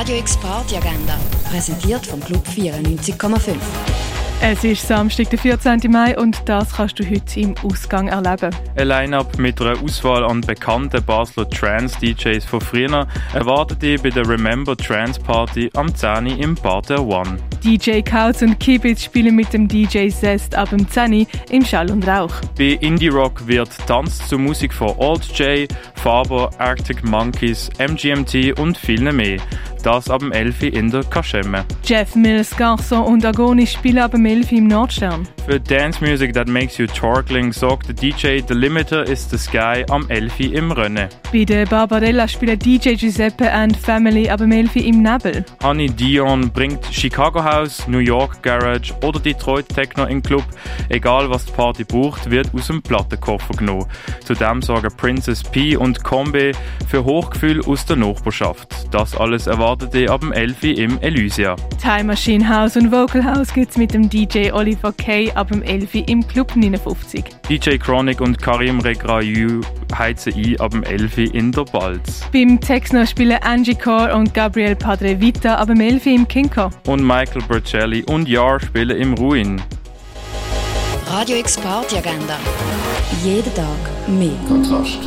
Radio X Party Agenda, präsentiert vom Club 94,5. Es ist Samstag, der 14. Mai und das kannst du heute im Ausgang erleben. Ein Line-Up mit einer Auswahl an bekannten Basler Trance-DJs von früher erwartet dich bei der Remember Trance Party am 10. im Bar der One. DJ Kautz und Kibitz spielen mit dem DJ Zest ab dem 10 im Schall und Rauch. Bei Indie Rock wird Tanz zur Musik von Old J, Faber, Arctic Monkeys, MGMT und vielen mehr. Das ab dem 11 in der Kaschemme. Jeff Mills, Garçon und Agoni spielen ab dem 11 im Nordstern. Für Dance Music That Makes You Torkling sorgt der DJ The Limiter is the Sky am 11 im Rennen. Bei der Barbarella spielen DJ Giuseppe and Family ab dem 11 im Nebel. Honey Dion bringt Chicago House, New York Garage oder Detroit Techno in den Club. Egal was die Party braucht, wird aus dem Plattenkoffer genommen. Zudem sorgen Princess P und Combe für Hochgefühl aus der Nachbarschaft. Das alles erwartet ihr ab dem 11 im Elysia. Time Machine House und Vocal House gibt's mit dem DJ Oliver Kay ab dem 11 im Club 59. DJ Chronic und Karim Regrayu heizen ein ab dem 11 in der Balz. Beim Techno spielen Angie Core und Gabriel Padre Vita ab dem 11 im Kinko. Und Michael Bercelli und Yar spielen im Ruin. Radio X Party Agenda. Jeden Tag mehr. Kontrast.